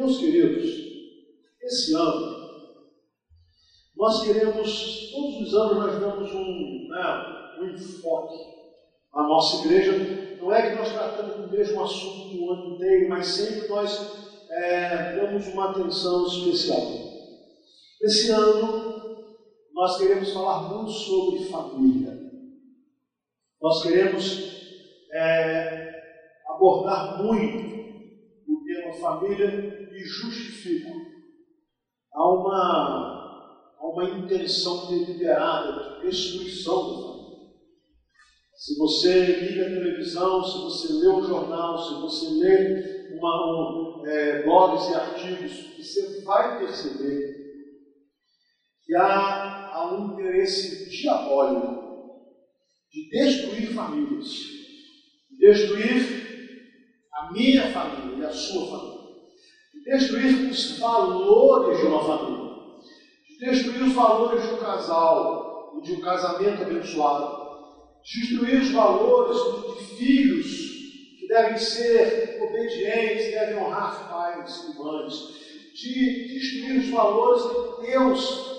Meus queridos, esse ano, nós queremos, todos os anos nós damos um, né, um enfoque à nossa igreja. Não é que nós tratamos do mesmo assunto o ano inteiro, mas sempre nós é, damos uma atenção especial. Esse ano, nós queremos falar muito sobre família. Nós queremos é, abordar muito família e justifico. Há uma, há uma intenção deliberada de destruição da família. Se você liga a televisão, se você lê o jornal, se você lê uma, um, é, blogs e artigos, você vai perceber que há, há um interesse diabólico de destruir famílias, de destruir a minha família e a sua família, de destruir os valores de uma família, de destruir os valores de um casal e de um casamento abençoado. Destruir os valores de filhos que devem ser obedientes, devem honrar pais e mães, de destruir os valores que Deus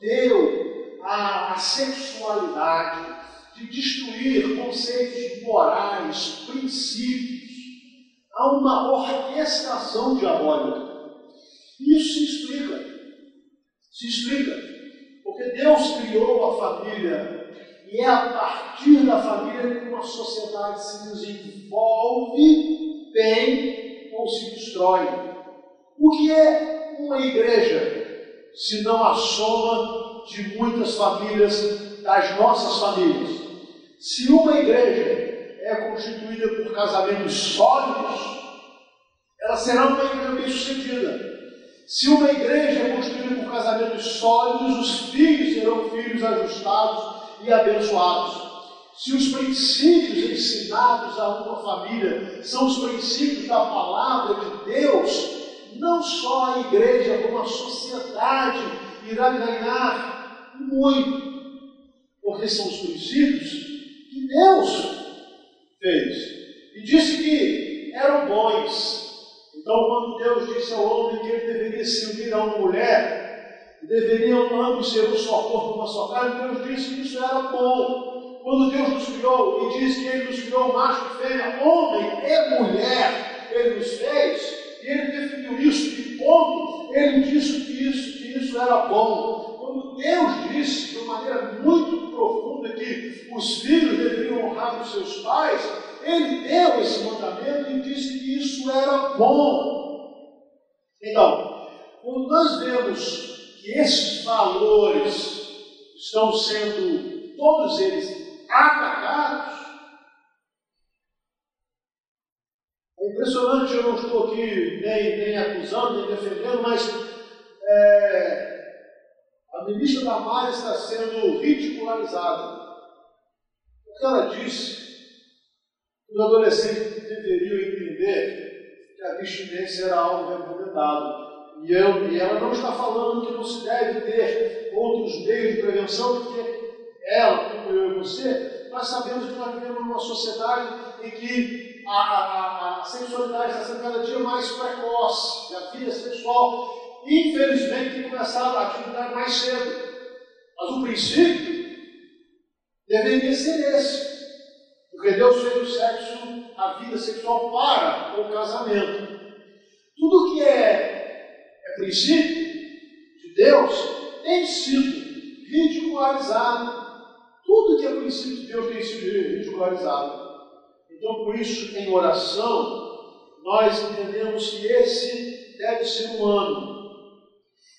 deu à, à sexualidade, de destruir conceitos morais, princípios. Há uma orquestração diabólica. Isso se explica. Se explica. Porque Deus criou a família e é a partir da família que uma sociedade se desenvolve bem ou se destrói. O que é uma igreja, se não a soma de muitas famílias, das nossas famílias? Se uma igreja é constituída por casamentos sólidos, ela será uma igreja bem-sucedida. Se uma igreja é constituída por casamentos sólidos, os filhos serão filhos ajustados e abençoados. Se os princípios ensinados a uma família são os princípios da palavra de Deus, não só a igreja, como a sociedade irá ganhar muito, porque são os princípios que Deus fez e disse que eram bons. Então, quando Deus disse ao homem que ele deveria se unir a uma mulher, deveriam ambos ser um só corpo, uma só carne, Deus disse que isso era bom. Quando Deus nos criou e disse que Ele nos criou macho e fêmea, homem e mulher, Ele nos fez, e Ele definiu isso de ponto, Ele disse que isso, que isso era bom. Quando Deus disse de uma maneira muito profunda que os filhos deveriam honrar os seus pais, Ele deu esse mandamento e disse que isso era bom. Então, quando nós vemos que esses valores estão sendo, todos eles, atacados. É impressionante, eu não estou aqui nem, nem acusando, nem defendendo, mas é, a ministra Damares está sendo ridicularizada. Ela disse que os adolescentes deveriam entender que a abstinência era algo recomendado. E, eu, e ela não está falando que não se deve ter outros meios de prevenção, porque ela, como eu e você, nós sabemos que nós vivemos numa sociedade em que a, a, a sexualidade está sendo cada dia mais precoce, e a vida sexual, infelizmente, tem começado a atividade mais cedo. Mas o princípio deveria ser esse. Porque Deus fez o sexo, a vida sexual para o casamento. Tudo que é princípio de Deus tem sido ridicularizado. Tudo que é princípio de Deus tem sido ridicularizado. Então, por isso, em oração, nós entendemos que esse deve ser um ano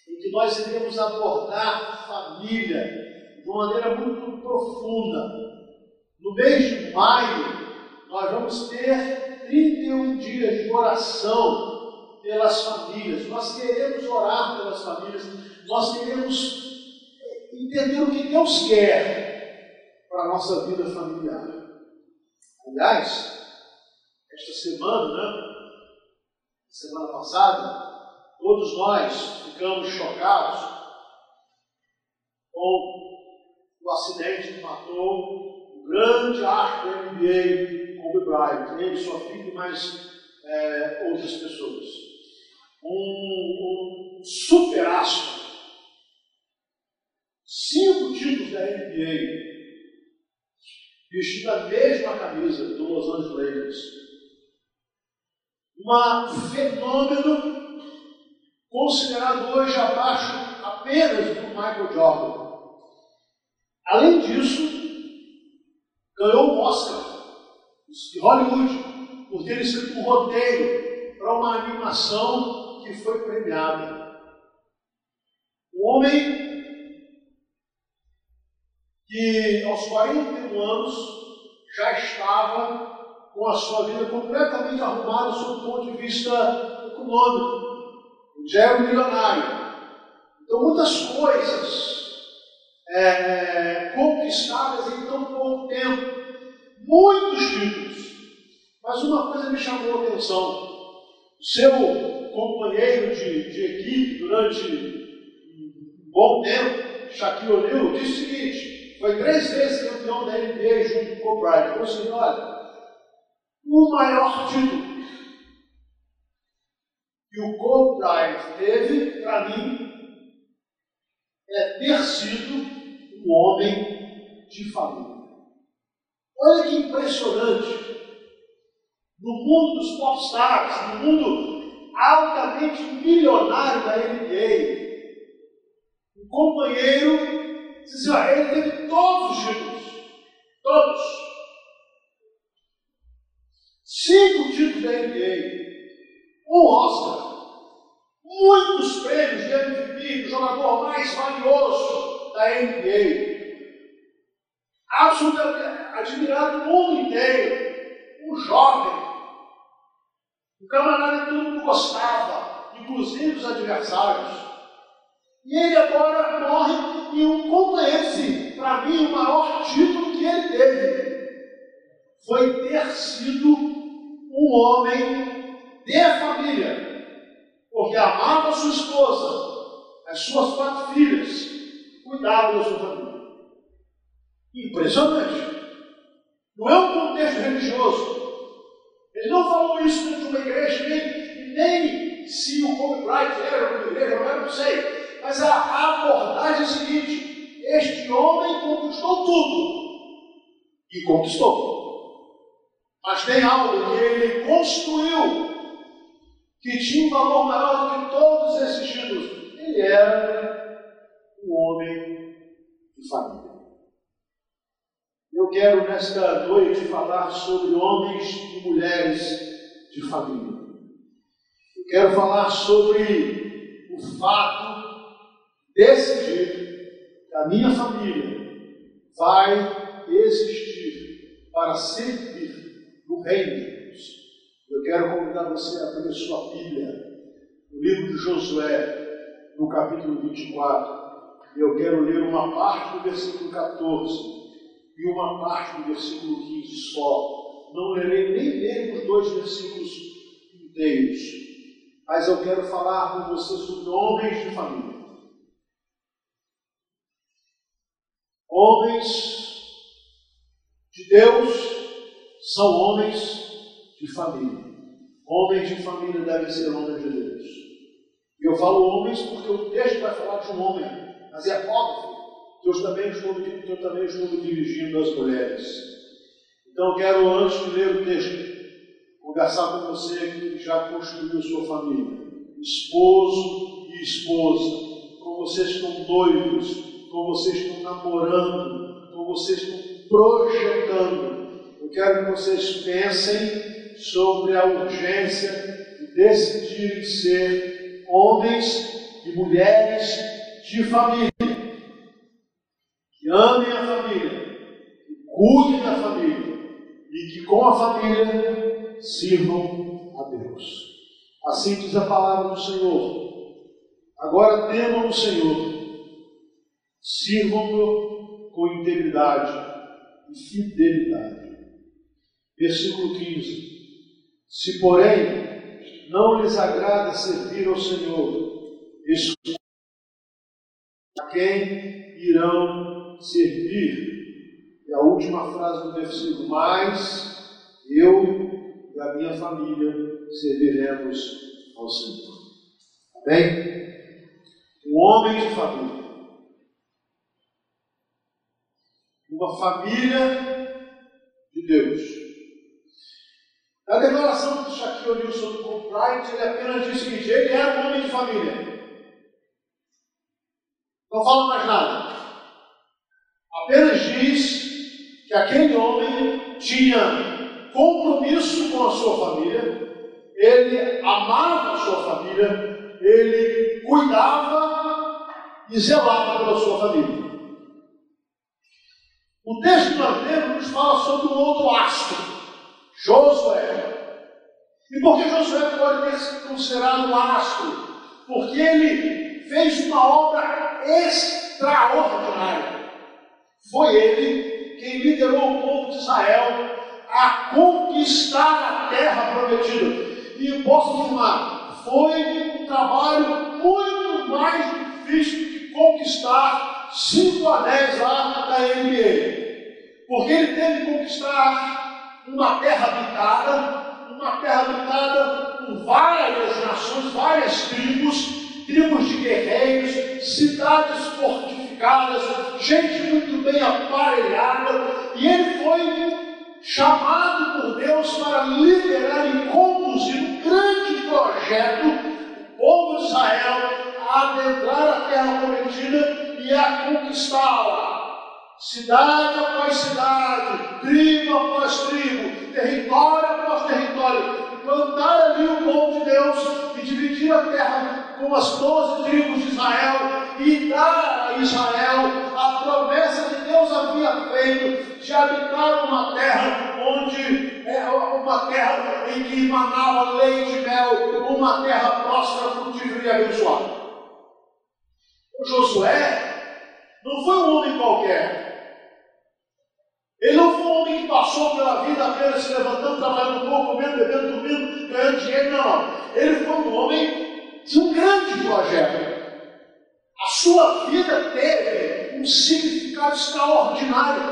em que nós iremos abordar família de uma maneira muito profunda. No mês de maio, nós vamos ter 31 dias de oração pelas famílias, nós queremos orar pelas famílias, nós queremos entender o que Deus quer para a nossa vida familiar. Aliás, esta semana, né? Semana passada, todos nós ficamos chocados com o acidente que matou o grande arco da NBA, Kobe Bryant, ele, sua filha mais é, outras pessoas. um, um super astro, cinco títulos da NBA, vestindo a mesma camisa do Los Angeles Lakers. Um fenômeno considerado hoje abaixo apenas do Michael Jordan. Além disso, ganhou um Oscar de Hollywood por ter escrito um roteiro para uma animação que foi premiada. Um homem que aos 41 anos já estava com a sua vida completamente arrumada sob o ponto de vista econômico. Já era um milionário. Então, muitas coisas é, é, conquistadas em tão pouco tempo. Muitos títulos. Mas uma coisa me chamou a atenção. Seu companheiro de, de equipe durante um bom tempo, Shaquille O'Neal, disse o seguinte: foi três vezes campeão da NBA junto com o Bryant. Falou assim: olha, o maior título que o Kobe Bryant teve, para mim, é ter sido um homem de família. Olha que impressionante. No mundo dos popstars, no mundo altamente milionário da NBA, um companheiro Dizia, assim, ele teve todos os títulos. Todos. Cinco títulos da NBA. Um Oscar. Muitos prêmios de MVP, do jogador mais valioso da NBA. Absolutamente admirado no mundo inteiro. Um jovem. Um camarada que todo mundo gostava, inclusive os adversários. E ele agora morre e um companheiro, para mim, o maior título que ele teve foi ter sido um homem de família, porque amava sua esposa, as suas quatro filhas, cuidava da sua família. Impressionante. Não é um contexto religioso. Ele não falou isso dentro de uma igreja, nem, nem se o Kobe era uma igreja, eu não sei. Mas a abordagem é a seguinte: este homem conquistou tudo e conquistou. Mas tem algo que ele construiu que tinha um valor maior do que todos esses títulos. Ele era um homem de família. Eu quero nesta noite falar sobre homens e mulheres de família. Eu quero falar sobre o fato decidir que a minha família vai existir para servir no reino de Deus. Eu quero convidar você a abrir sua Bíblia no livro de Josué, no capítulo 24. Eu quero ler uma parte do versículo 14 e uma parte do versículo 15 só. Não lerei nem mesmo os dois versículos inteiros, mas eu quero falar com você sobre homens de família. Homens de Deus são homens de família. Homens de família devem ser homens de Deus. Eu falo homens porque o texto vai falar de um homem, mas é que eu também estou, eu também estou dirigindo às mulheres. Então quero, antes de ler o texto, conversar com você que já construiu sua família, esposo e esposa, como vocês estão doidos. Como vocês estão namorando, como vocês estão projetando. Eu quero que vocês pensem sobre a urgência de decidirem ser homens e mulheres de família, que amem a família, que cuidem da família e que com a família sirvam a Deus. Assim diz a palavra do Senhor. Agora temam o Senhor Sirvam-no com integridade e fidelidade. Versículo 15. Se, porém, não lhes agrada servir ao Senhor, a quem irão servir? É a última frase do versículo. Mas eu e a minha família serviremos ao Senhor. Bem, um homem de família. Uma família de Deus. Na declaração do Shaquille O'Neal sobre o Bright, ele apenas disse seguinte: ele era um homem de família. Não fala mais nada. Apenas diz que aquele homem tinha compromisso com a sua família, ele amava a sua família, ele cuidava e zelava pela sua família. O texto que nós nos fala sobre um outro astro, Josué. E por que Josué pode sido considerado um astro? Porque ele fez uma obra extraordinária. Foi ele quem liderou o povo de Israel a conquistar a terra prometida. E posso afirmar, foi um trabalho muito mais difícil de conquistar cinco anéis lá da NBA. Porque ele teve que conquistar uma terra habitada, uma terra habitada por várias nações, várias tribos, tribos de guerreiros, cidades fortificadas, gente muito bem aparelhada, e ele foi chamado por Deus para liderar e conduzir um grande projeto, o povo de Israel, a adentrar a terra prometida e a conquistá-la. Cidade após cidade, tribo após tribo, território após território, plantar ali o povo de Deus e dividir a terra com as doze tribos de Israel e dar a Israel a promessa que Deus havia feito de habitar uma terra onde é uma terra em que emanava leite e mel, uma terra próspera, frutífera e abençoada. O Josué não foi um homem qualquer. Ele não foi um homem que passou pela vida apenas se levantando, trabalhando um pouco, comendo, bebendo, dormindo, ganhando dinheiro, não. Ele foi um homem de um grande projeto. A sua vida teve um significado extraordinário,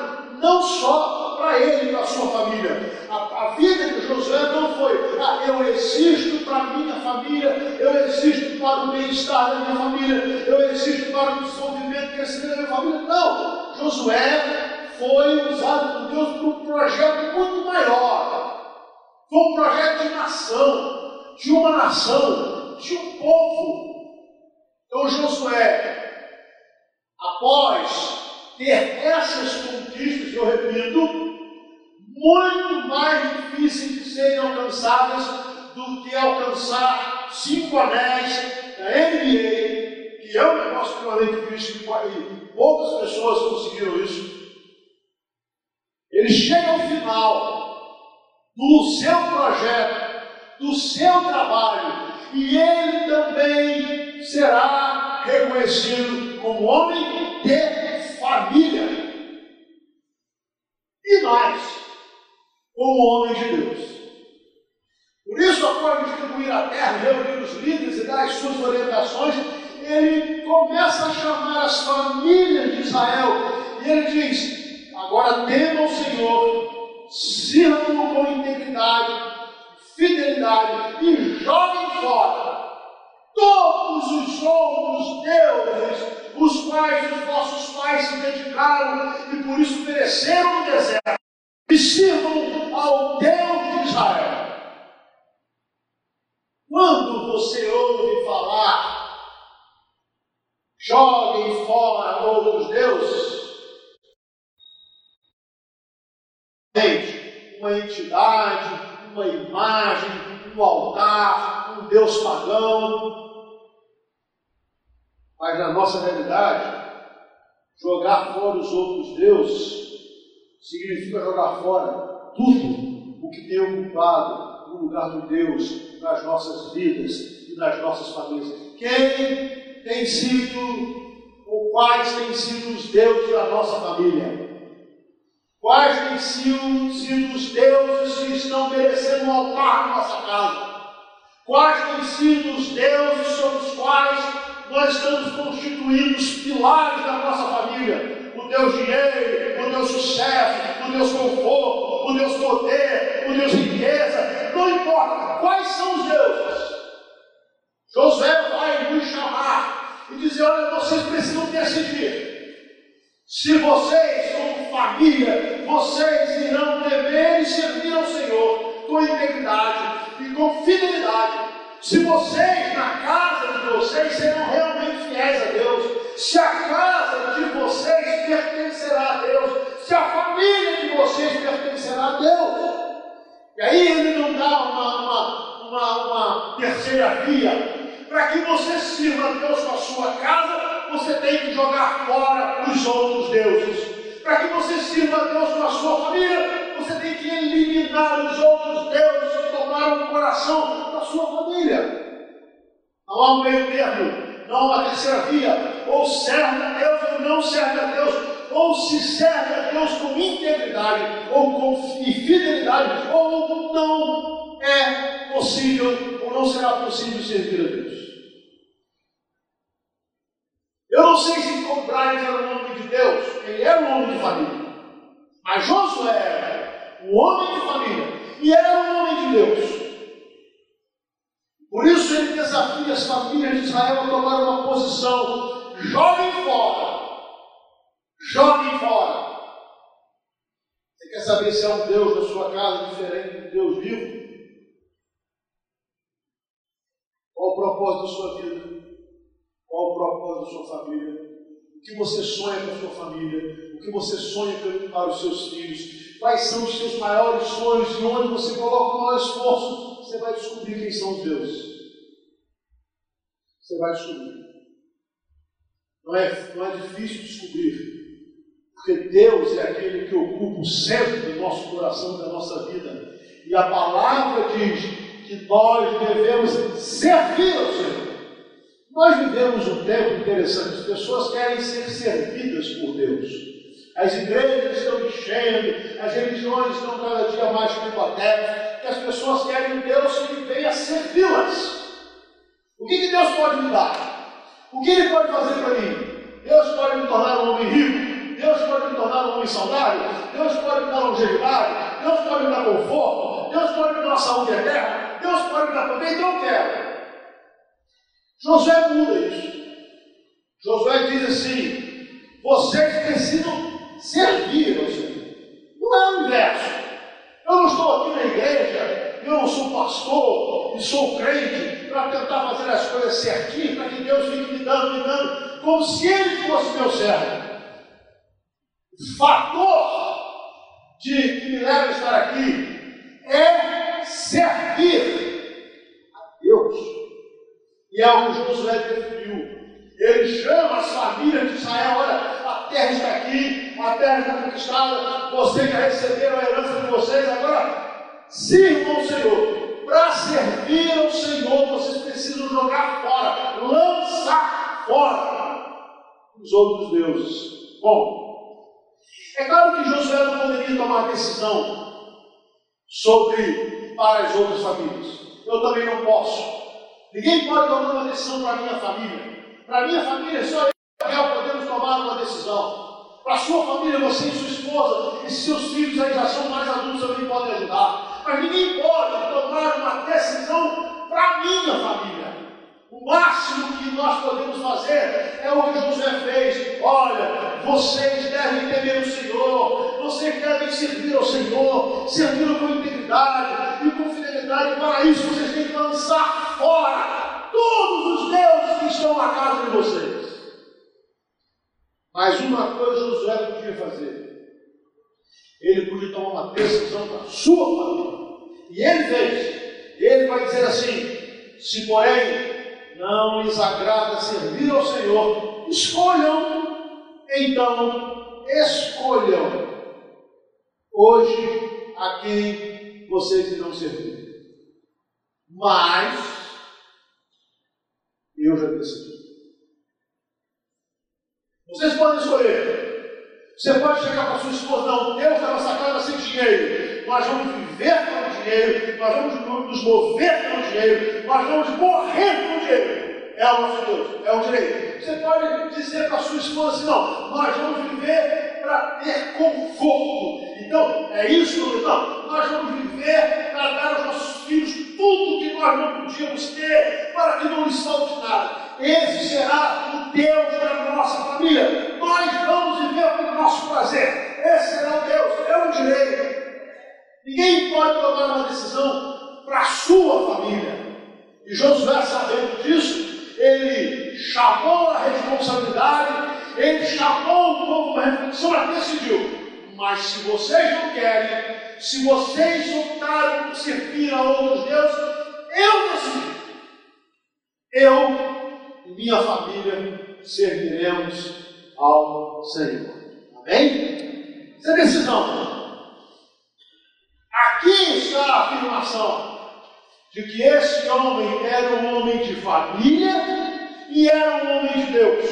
não só para ele e para a sua família. A, a, vida de Josué não foi, ah, eu existo para a minha família, eu existo para o bem-estar da minha família, eu existo para o desenvolvimento e crescimento da minha família. Não, Josué foi usado por Deus para um projeto muito maior. Foi um projeto de nação, de uma nação, de um povo. Então Josué, após ter essas conquistas, eu repito, muito mais difíceis de serem alcançadas do que alcançar cinco anéis da NBA, que é um negócio extremamente difícil e poucas pessoas conseguiram isso. Ele chega ao final do seu projeto, do seu trabalho, e ele também será reconhecido como homem de família. E mais, como homem de Deus. Por isso, após distribuir a terra, reunir os líderes e dar as suas orientações, ele começa a chamar as famílias de Israel e ele diz: agora temam o Senhor, sirvam com integridade, fidelidade e joguem fora todos os outros deuses, os quais os vossos pais se dedicaram e por isso pereceram no deserto, e sirvam ao Deus de Israel. Quando você ouve falar, joguem fora outros deuses, uma entidade, uma imagem, um altar, um Deus pagão. Mas na nossa realidade, jogar fora os outros deuses significa jogar fora tudo o que tem ocupado o lugar do Deus nas nossas vidas e nas nossas famílias. Quem tem sido ou quais têm sido os deuses da nossa família? Quais têm sido, sido os deuses que estão merecendo um altar na nossa casa? Quais têm sido os deuses sobre os quais nós estamos constituindo os pilares da nossa família? O Deus dinheiro, o Deus sucesso, o Deus conforto, o Deus poder, o Deus riqueza, não importa. Quais são os deuses? José vai dizer: olha, vocês precisam decidir. Se vocês, como família, vocês irão temer e servir ao Senhor com integridade e com fidelidade. Se vocês, na casa de vocês, serão realmente fiéis a Deus. Se a casa de vocês pertencerá a Deus. Se a família de vocês pertencerá a Deus. E aí ele não dá uma, uma, uma, uma terceira via. Para que você sirva a Deus com a sua casa, você tem que jogar fora os outros deuses. Para que você sirva a Deus com a sua família, você tem que eliminar os outros deuses que tomaram o coração da sua família. Não há um meio termo, não há uma terceira via. Ou serve a Deus ou não serve a Deus ou se serve a Deus com integridade, ou com fidelidade, ou não é possível, ou não será possível servir a Deus. Eu não sei se Brian era um homem de Deus, ele era um homem de família, mas Josué era um homem de família e era um homem de Deus. Por isso ele desafia as famílias de Israel a tomar uma posição, joguem fora Joguem fora. Você quer saber se é um Deus da sua casa diferente do Deus vivo? Qual o propósito da sua vida? Qual o propósito da sua família? O que você sonha com a sua família? O que você sonha para os seus filhos? Quais são os seus maiores sonhos e onde você coloca o maior esforço? Você vai descobrir quem são os deuses. Você vai descobrir. Não é, não é difícil descobrir. Porque Deus é aquele que ocupa o centro do nosso coração, da nossa vida. E a palavra diz que nós devemos servir ao Senhor. Nós vivemos um tempo interessante, as pessoas querem ser servidas por Deus. As igrejas estão enchendo, as religiões estão cada dia mais combatentes, e as pessoas querem Deus que venha servi-las. O que, que Deus pode me dar? O que Ele pode fazer para mim? Deus pode me tornar um homem rico? Deus pode me tornar um homem saudável, Deus pode me dar longevidade, Deus pode me dar conforto, Deus pode me dar saúde eterna, Deus pode me dar poder, então eu quero. Josué muda isso. Josué diz assim: vocês servir ao Senhor. Não é o inverso. Eu não estou aqui na igreja, eu não sou pastor e sou crente para tentar fazer as coisas certinhas, para que Deus fique me dando, me dando, como se Ele fosse meu servo fator de, que me leva a estar aqui é servir. E é o que Josué definiu. Ele chama as famílias de Israel: olha, a terra está aqui, a terra está conquistada, vocês já receberam a herança de vocês, agora sirvam o Senhor. Para servir ao Senhor, vocês precisam jogar fora, lançar fora os outros deuses. Bom, é claro que Josué não poderia tomar decisão sobre para as outras famílias. Eu também não posso. Ninguém pode tomar uma decisão para a minha família. Para a minha família, só eu e podemos tomar uma decisão. Para a sua família, você e sua esposa e seus filhos aí já são mais adultos, também podem ajudar. Mas ninguém pode tomar uma decisão para a minha família. O máximo que nós podemos fazer é o que José fez. Olha, vocês devem temer o Senhor, vocês devem servir ao Senhor, servir com integridade e com fidelidade. Para isso, vocês têm que lançar fora todos os deuses que estão na casa de vocês. Mas uma coisa Josué podia fazer. Ele podia tomar uma decisão para a sua família. E ele fez. Ele vai dizer assim: se porém não lhes agrada servir ao Senhor, escolham, então, escolham hoje a quem vocês irão servir. Mas, eu já decidi. Vocês podem escolher. Você pode chegar para sua esposa, não, Deus da nossa casa sem dinheiro. Nós vamos viver dinheiro, nós vamos nos mover com dinheiro, nós vamos morrer com dinheiro. É o nosso Deus, é o direito. Você pode dizer para sua esposa assim, não, nós vamos viver para ter conforto. Então, é isso, não, nós vamos viver para dar aos nossos filhos tudo que nós não podíamos ter, para que não lhes falte nada. Esse será o Deus da nossa família. Nós vamos viver com o nosso prazer. Esse será o Deus, é um direito. Ninguém pode tomar uma decisão para a sua família. E Josué, sabendo disso, ele chamou a responsabilidade, ele chamou o povo para reflexão, mas decidiu. Mas se vocês não querem, se vocês optaram por servir a outros deuses, eu decidi. Eu e minha família serviremos ao Senhor. Amém? Essa é decisão. Aqui está a afirmação de que esse homem era um homem de família e era um homem de Deus.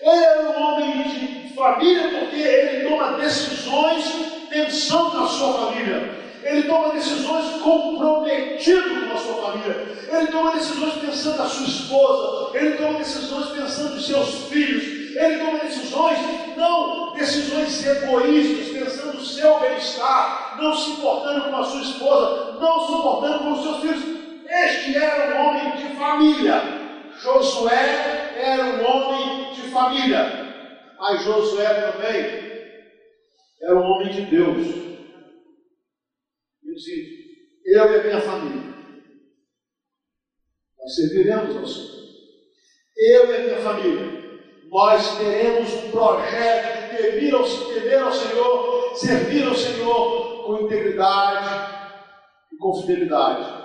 Ele era um homem de família porque ele toma decisões pensando na sua família. Ele toma decisões comprometido com a sua família. Ele toma decisões pensando na sua esposa. Ele toma decisões pensando nos seus filhos. Ele toma decisões, não decisões egoístas, pensando seu bem-estar, não se importando com a sua esposa, não se importando com os seus filhos. Este era um homem de família. Josué era um homem de família. Mas Josué também era um homem de Deus dizia, eu e a minha família, nós serviremos ao Senhor. Eu e a minha família, nós teremos um projeto de temer ao, temer ao Senhor, servir ao Senhor com integridade e com fidelidade.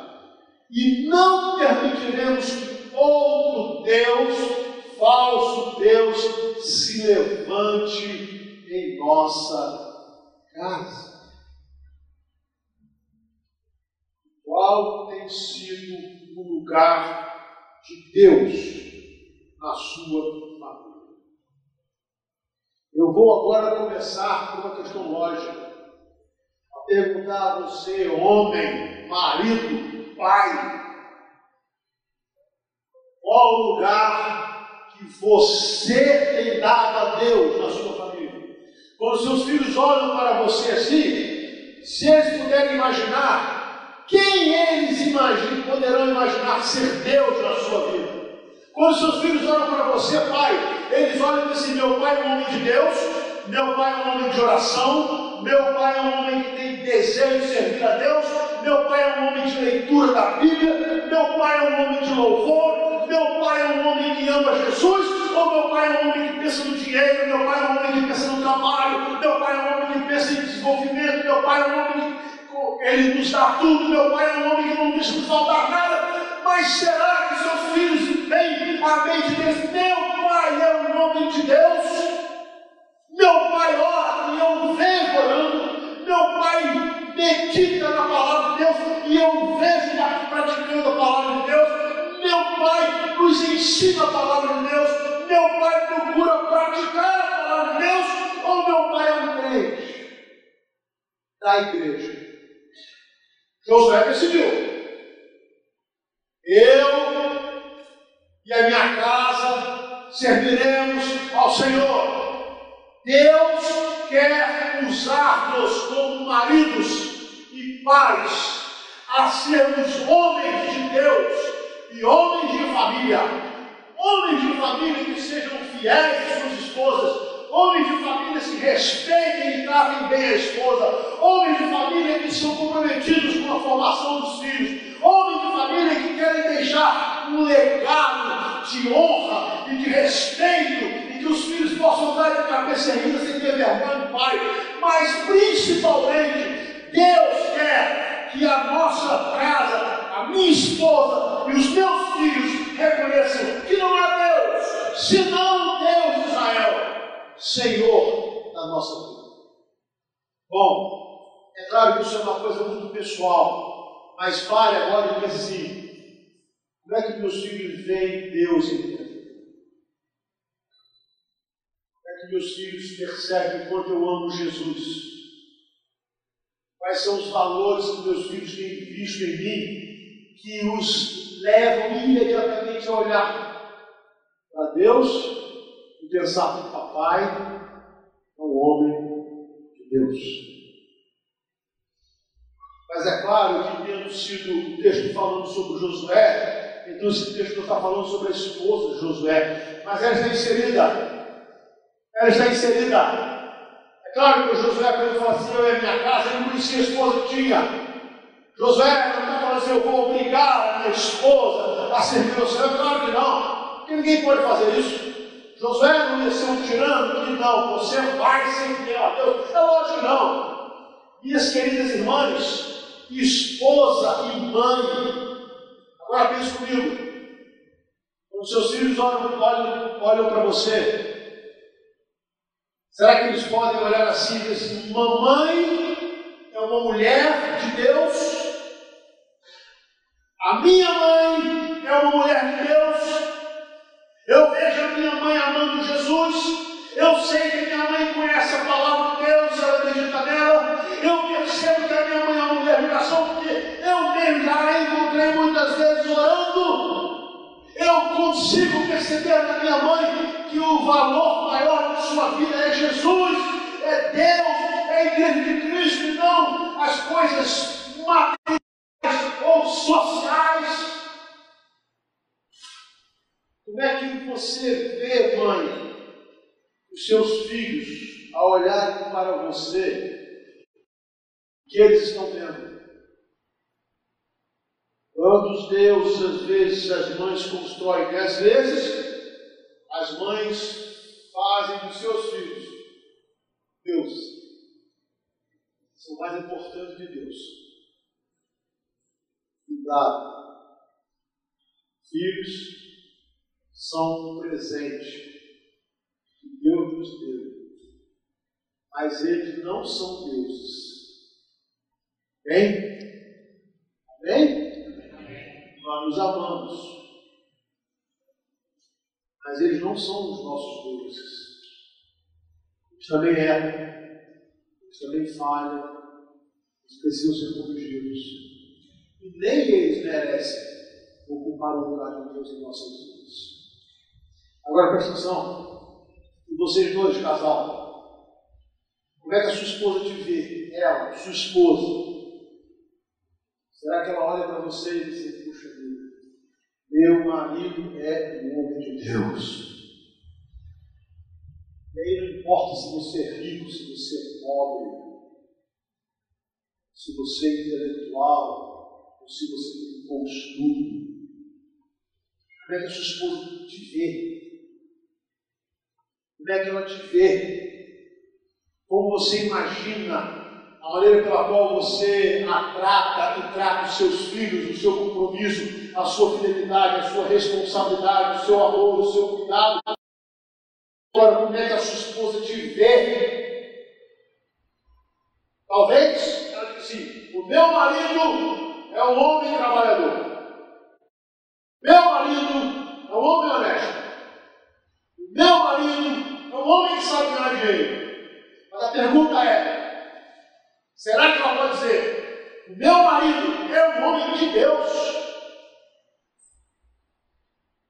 E não permitiremos que outro Deus, falso Deus, se levante em nossa casa. qual tem sido o lugar de Deus na sua família. Eu vou agora começar por uma questão lógica. A perguntar a você, homem, marido, pai, qual o lugar que você tem dado a Deus na sua família? Quando seus filhos olham para você assim, se eles puderem imaginar quem eles imaginam, poderão imaginar ser Deus na sua vida? Quando seus filhos olham para você, pai, eles olham e dizem: assim, Meu pai é um homem de Deus, meu pai é um homem de oração, meu pai é um homem que tem desejo de servir a Deus, meu pai é um homem de leitura da Bíblia, meu pai é um homem de louvor, meu pai é um homem que ama Jesus, ou meu pai é um homem que pensa no dinheiro, meu pai é um homem que pensa no trabalho, meu pai é um homem que pensa em desenvolvimento, meu pai é um homem que ele nos dá tudo, meu pai é um homem que não deixa nos faltar nada. Mas será que seus filhos têm a mente deles? Meu homem de Deus. Meu pai ora e eu vejo orando. Meu pai medita na palavra de Deus e eu vejo praticando a palavra de Deus. Meu pai nos ensina a palavra de Deus. Meu pai procura praticar a palavra de Deus. Ou meu pai é um crente da igreja. Josué decidiu. Eu e a minha casa serviremos ao Senhor. Deus quer usar-nos como maridos e pais a sermos homens de Deus e homens de família. Homens de família que sejam fiéis às suas esposas, homens de família que respeitem e tratem bem a esposa, homens de família que são comprometidos com a formação dos filhos, homens de família que querem deixar um legado de honra e de respeito e que os filhos possam dar de cabeça erguida sem ter vergonha do pai, mas principalmente Deus quer que a nossa casa, a minha esposa e os meus filhos reconheçam que não é Deus, senão Deus de Israel Senhor da nossa vida. Bom, é claro que isso é uma coisa muito pessoal, mas pare agora e pense assim: como é que meus filhos veem Deus em vida? Como é que meus filhos percebem o quanto eu amo Jesus? Quais são os valores que meus filhos têm visto em mim que os levam imediatamente a olhar para Deus e pensar que papai é um homem de Deus. Mas é claro que, tendo sido o texto falando sobre Josué, então esse texto não está falando sobre a esposa de Josué, mas ela está inserida. Ela está inserida. É claro que o Josué, quando fala assim, eu a minha casa, ele conhecia a esposa que tinha. Josué não está falando assim, eu vou obrigar a minha esposa a servir o Senhor. Claro que não, porque ninguém pode fazer isso. Josué não ia ser um tirano que não, você vai servir a Deus. É lógico não. Minhas queridas irmãs, esposa e mãe, agora pense comigo. Quando seus filhos olham, olham, olham para você, será que eles podem olhar assim e dizer assim, mamãe é uma mulher de Deus? A minha mãe é uma mulher de Deus. Eu vejo a minha mãe amando Jesus. Eu sei que minha mãe conhece a palavra de Deus, ela acredita nela. Eu percebo que a minha mãe é uma mulher de oração, porque eu mesmo já a encontrei muitas vezes orando. Eu consigo perceber na minha mãe que o valor maior de sua vida é Jesus, é Deus, é a igreja de Cristo, e não as coisas materiais ou sociais. Como é que você vê, mãe, os seus filhos a olharem para você, que eles estão vendo? Quantos Deus, às vezes, as mães constroem, que às vezes as mães fazem dos seus filhos Deus. São mais importantes de Deus cuidado. Filhos são um presente que Deus nos deu, mas eles não são deuses. Bem? Amém? Nós nos amamos, mas eles não são os nossos deuses. Eles também erram, eles também falham, eles precisam ser corrigidos e nem eles merecem ocupar o lugar de Deus em nossas vidas. Agora presta atenção, e vocês dois, casal, como é que a sua esposa te vê? Ela, sua esposa. Será que ela olha para você e diz, puxa vida, meu marido é um homem de Deus. E aí não importa se você é rico, se você é pobre, se você é intelectual, ou se você tem um estudo. Como é que a sua esposa te vê? Como é que ela te vê? Como você imagina a maneira pela qual você a trata e trata os seus filhos, o seu compromisso, a sua fidelidade, a sua responsabilidade, o seu amor, o seu cuidado. Agora, como é que a sua esposa te vê? Talvez ela diga assim: o meu marido é um homem trabalhador. Meu marido é um homem honesto. Meu marido é um homem que sabe ganhar dinheiro. Mas a pergunta é: será que ela pode dizer, meu marido é um homem de Deus?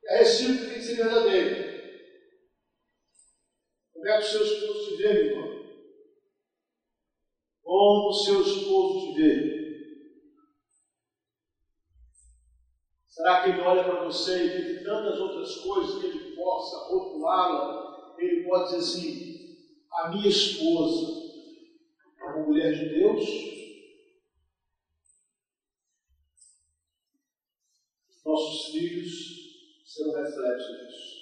É esse tem que ser verdadeiro. Como é que o seu esposo te vê, meu irmão? Como o seu esposo te vê? Será que ele olha para você e vê tantas outras coisas que ele possa rotulá-la? Ele pode dizer assim: a minha esposa uma mulher de Deus? Nossos filhos serão reflexos disso.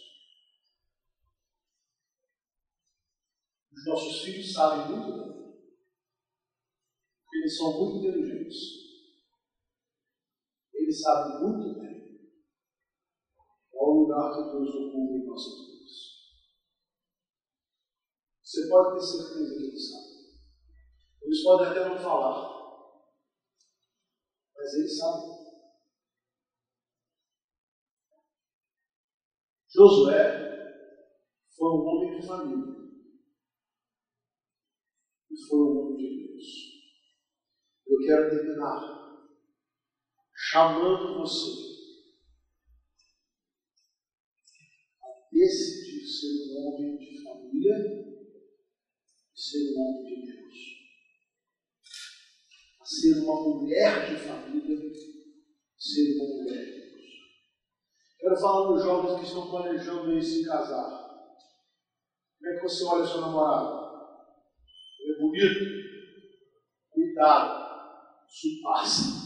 Os nossos filhos sabem muito bem. Eles são muito inteligentes. Eles sabem muito bem qual o lugar que Deus ocupa em nossas vidas. Você pode ter certeza que eles sabem. Eles podem até não falar, mas eles sabem. Josué foi um homem de família e foi um homem de Deus. Eu quero terminar chamando você decidir ser um homem de família e ser um homem de Deus. Ser uma mulher de família ser uma mulher de Deus. Quero falar dos jovens que estão planejando se casar. Como é que você olha seu namorado? Ele é bonito? Cuidado, isso passa.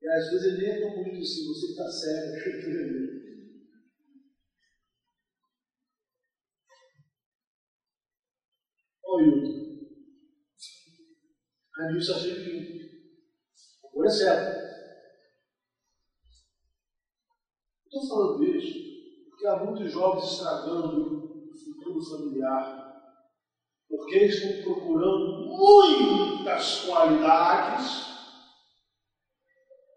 E às vezes ele nem é tão bonito assim, você está sério. Olha A sempre junto. Agora é certo. Estou falando isso porque há muitos jovens estragando o futuro familiar, porque estão procurando muitas qualidades,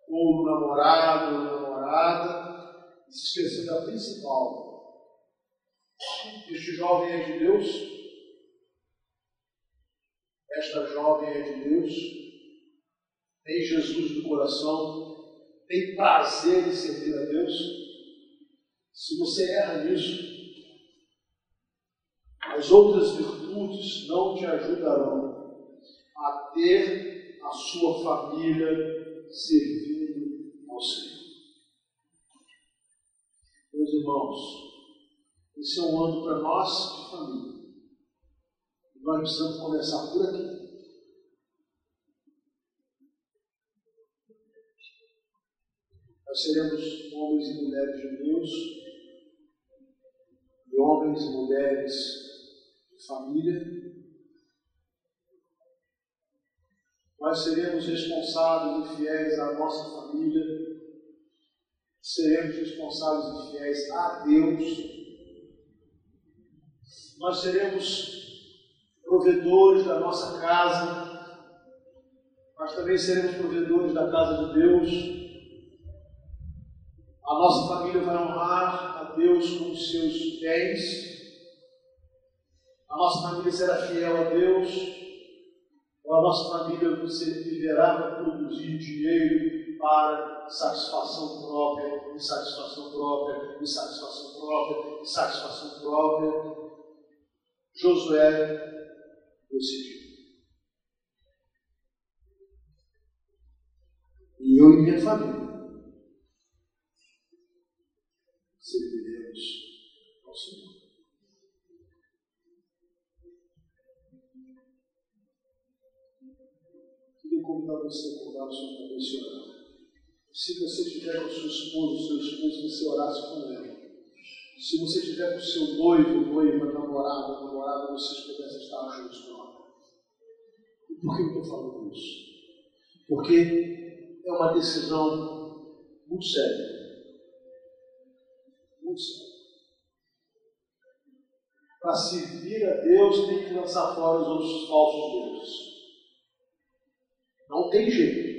ou no namorado, ou na namorada, se esquecendo da principal. Este jovem é de Deus, esta jovem é de Deus, tem Jesus no coração, tem prazer em servir a Deus. Se você erra nisso, as outras virtudes não te ajudarão a ter a sua família servindo ao Senhor. Meus irmãos, esse é um ano para nós de família. Nós precisamos começar por aqui. Nós seremos homens e mulheres de Deus homens e mulheres de família. Nós seremos responsáveis e fiéis à nossa família, seremos responsáveis e fiéis a Deus. Nós seremos provedores da nossa casa, mas também seremos provedores da casa de Deus. A nossa família vai honrar a Deus com os seus bens. A nossa família será fiel a Deus. A nossa família viverá para produzir dinheiro para satisfação própria, insatisfação própria, insatisfação própria, insatisfação própria. Josué decidiu. E eu e minha família ao Senhor. Queria convidar você a o seu cabeça e. Se você estiver com sua esposa, seu esposo, você orasse com ela. Se você estiver com seu noivo, noiva, namorado, namorada, vocês pudessem estar juntos por que eu estou falando isso? Porque é uma decisão muito séria. Muito séria. Para servir a Deus, tem que lançar fora os outros falsos deuses. Não tem jeito.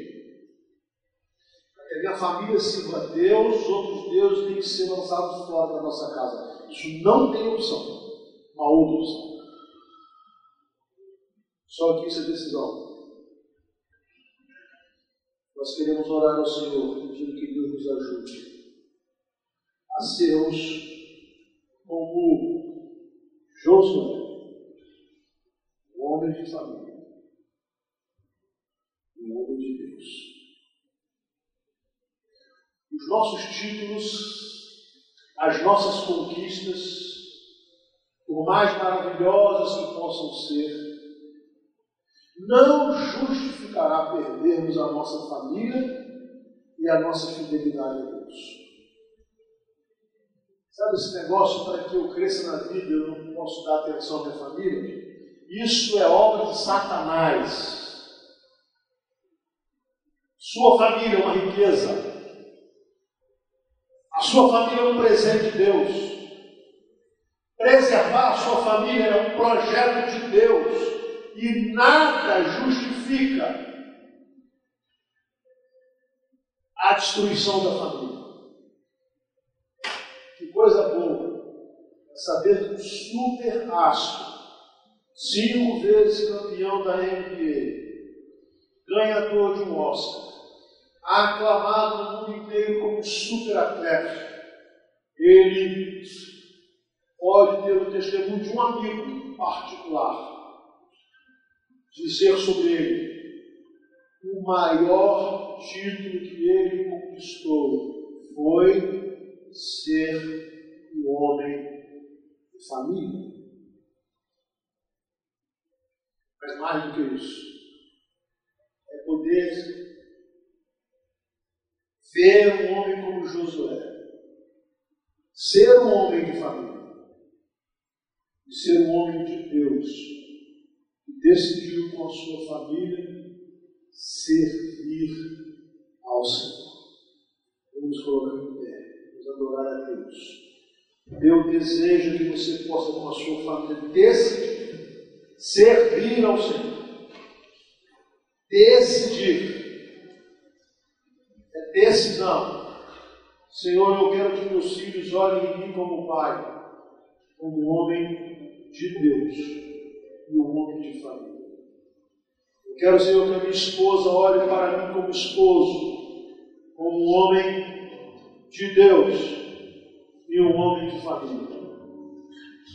Para que a minha família sirva a Deus, os outros deuses têm que ser lançados fora da nossa casa. Isso não tem opção. Uma outra opção. Só que isso é decisão. Nós queremos orar ao Senhor, pedindo que Deus nos ajude a sermos como Josué, o homem de família, o homem de Deus. Os nossos títulos, as nossas conquistas, por mais maravilhosas que possam ser, não justificará perdermos a nossa família e a nossa fidelidade a Deus. Sabe esse negócio para que eu cresça na vida, eu não posso dar atenção à minha família? Isso é obra de Satanás. Sua família é uma riqueza. A sua família é um presente de Deus. Preservar a sua família é um projeto de Deus. E nada justifica a destruição da família. Coisa boa saber que um super astro, cinco vezes campeão da NBA, ganhador de um Oscar, aclamado no mundo inteiro como super atleta, ele pode ter o testemunho de um amigo particular, dizer sobre ele o maior título que ele conquistou foi ser um homem de família. Mas mais do que isso, é poder ver um homem como Josué, ser um homem de família, e ser um homem de Deus, decidiu com a sua família servir ao Senhor. Vamos colocar em pé, vamos adorar a Deus. Eu desejo que você possa, com a sua família, decidir servir ao Senhor. Decidir. É decisão. Senhor, eu quero que meus filhos olhem em mim como pai, como homem de Deus e um homem de família. Eu quero, Senhor, que a minha esposa olhe para mim como esposo, como um homem de Deus e um homem de família.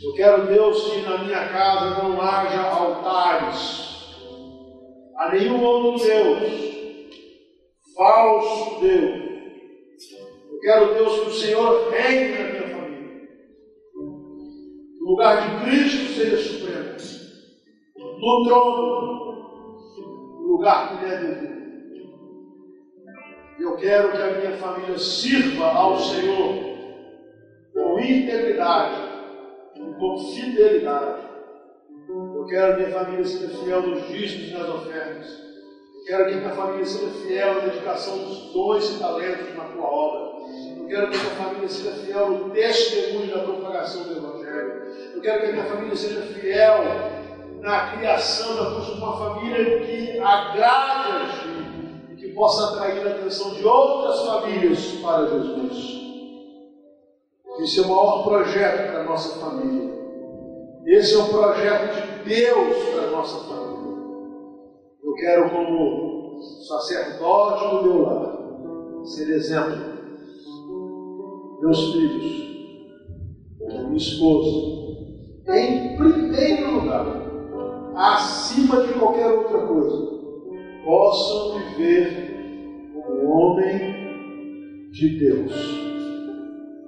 Eu quero, Deus, que na minha casa não haja altares a nenhum outro Deus, falso Deus. Eu quero, Deus, que o Senhor reine na minha família. Que o lugar de Cristo. No trono, lugar que é devido. Eu quero que a minha família sirva ao Senhor com integridade com fidelidade. Eu quero que minha família seja fiel nos dízimos e nas ofertas. Eu quero que minha família seja fiel na dedicação dos dons e talentos na tua obra. Eu quero que minha família seja fiel no testemunho da propagação do Evangelho. Eu quero que minha família seja fiel na criação da uma família que agrade a Ti e que possa atrair a atenção de outras famílias para Jesus. Esse é o maior projeto para a nossa família. Esse é o projeto de Deus para a nossa família. Eu quero, como sacerdote do meu lar, ser exemplo. Meus filhos, minha esposa, em primeiro lugar, acima de qualquer outra coisa, possam viver como homem de Deus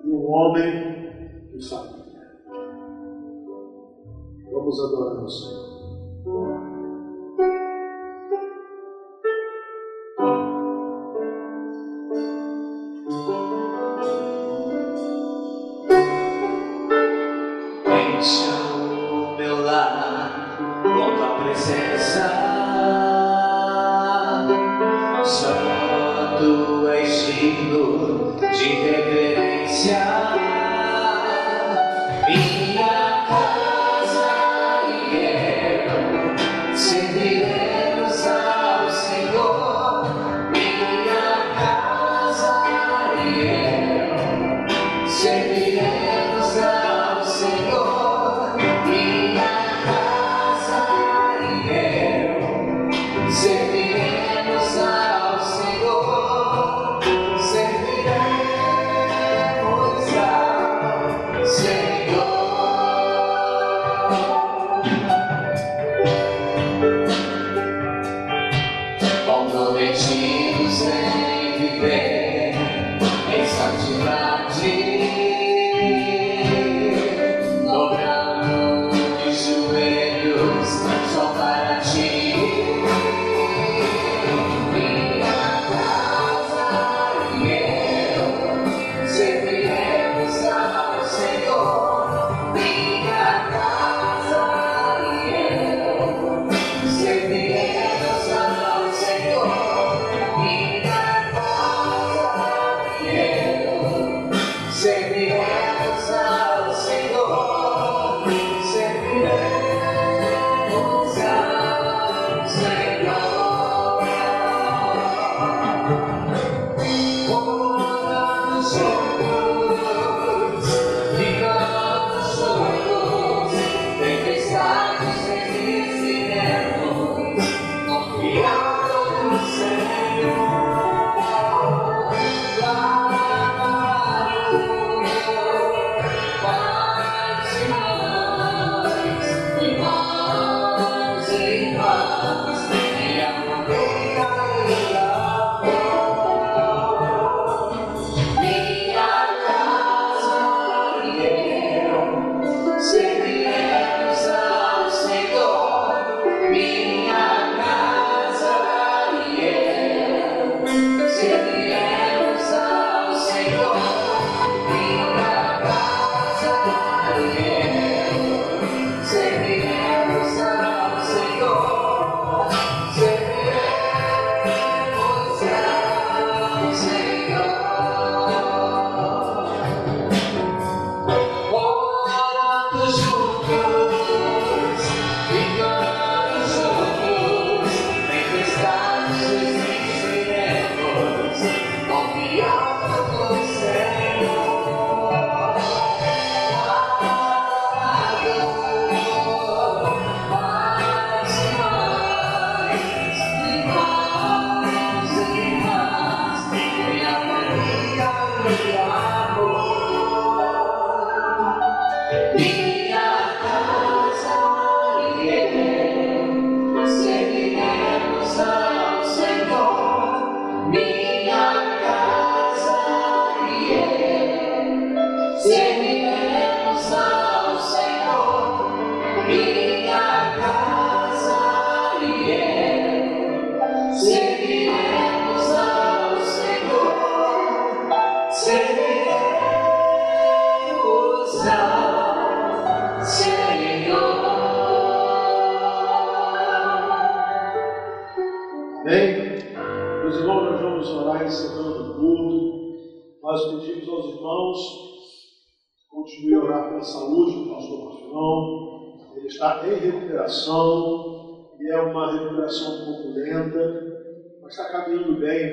e um homem de família. Vamos adorar o Senhor.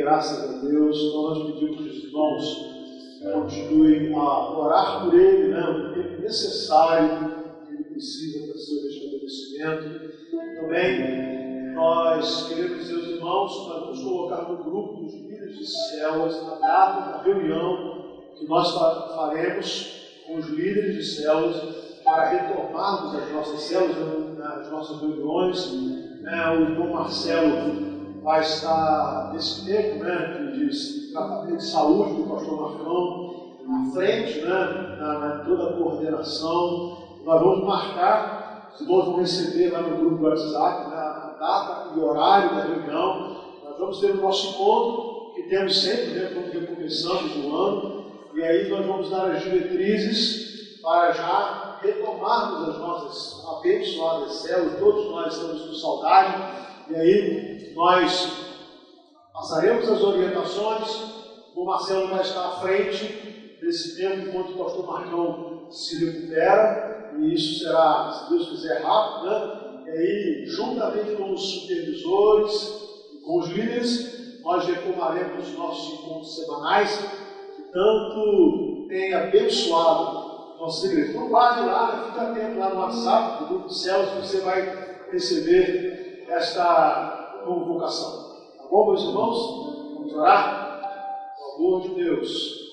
Graças a Deus. Então nós pedimos aos irmãos continuem a orar por ele, né, o tempo necessário que ele precisa para seu restabelecimento. Também nós queremos aos irmãos, nós vamos colocar no grupo dos líderes de células a data da reunião que nós faremos com os líderes de células para retomarmos as nossas células, né, as nossas reuniões. Né, o irmão Marcelo vai estar nesse tempo né, de tratamento de saúde do pastor Marcão, à frente, né, na, na, toda a coordenação. Nós vamos marcar, se nós vamos receber lá no grupo do WhatsApp, né, a data e horário da reunião. Nós vamos ter o nosso encontro, que temos sempre, né, quando começamos o ano, e aí nós vamos dar as diretrizes para já retomarmos as nossas abençoadas células, todos nós estamos com saudade, e aí nós passaremos as orientações, o Marcelo vai estar à frente desse tempo enquanto o pastor Marcão se recupera, e isso será, se Deus quiser, rápido, né? E aí, juntamente com os supervisores e com os líderes, nós retomaremos os nossos encontros semanais, que tanto tem abençoado nossa igreja. Então, guarde lá, fica atento lá no WhatsApp do Grupo Céus, que você vai receber esta convocação. Tá bom, meus irmãos? Vamos orar? Por amor de Deus.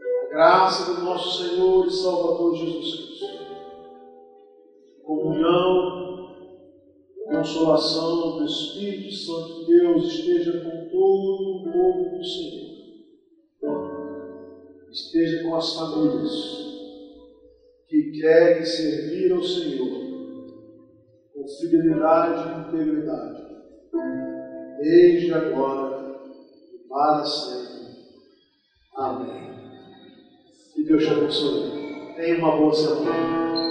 A graça do nosso Senhor e Salvador Jesus Cristo. Comunhão, consolação do Espírito Santo de Deus esteja com todo o povo do Senhor. Esteja com as famílias que querem servir ao Senhor fidelidade e integridade, desde agora e para sempre. Amém. Que Deus te abençoe. Tenha uma boa semana.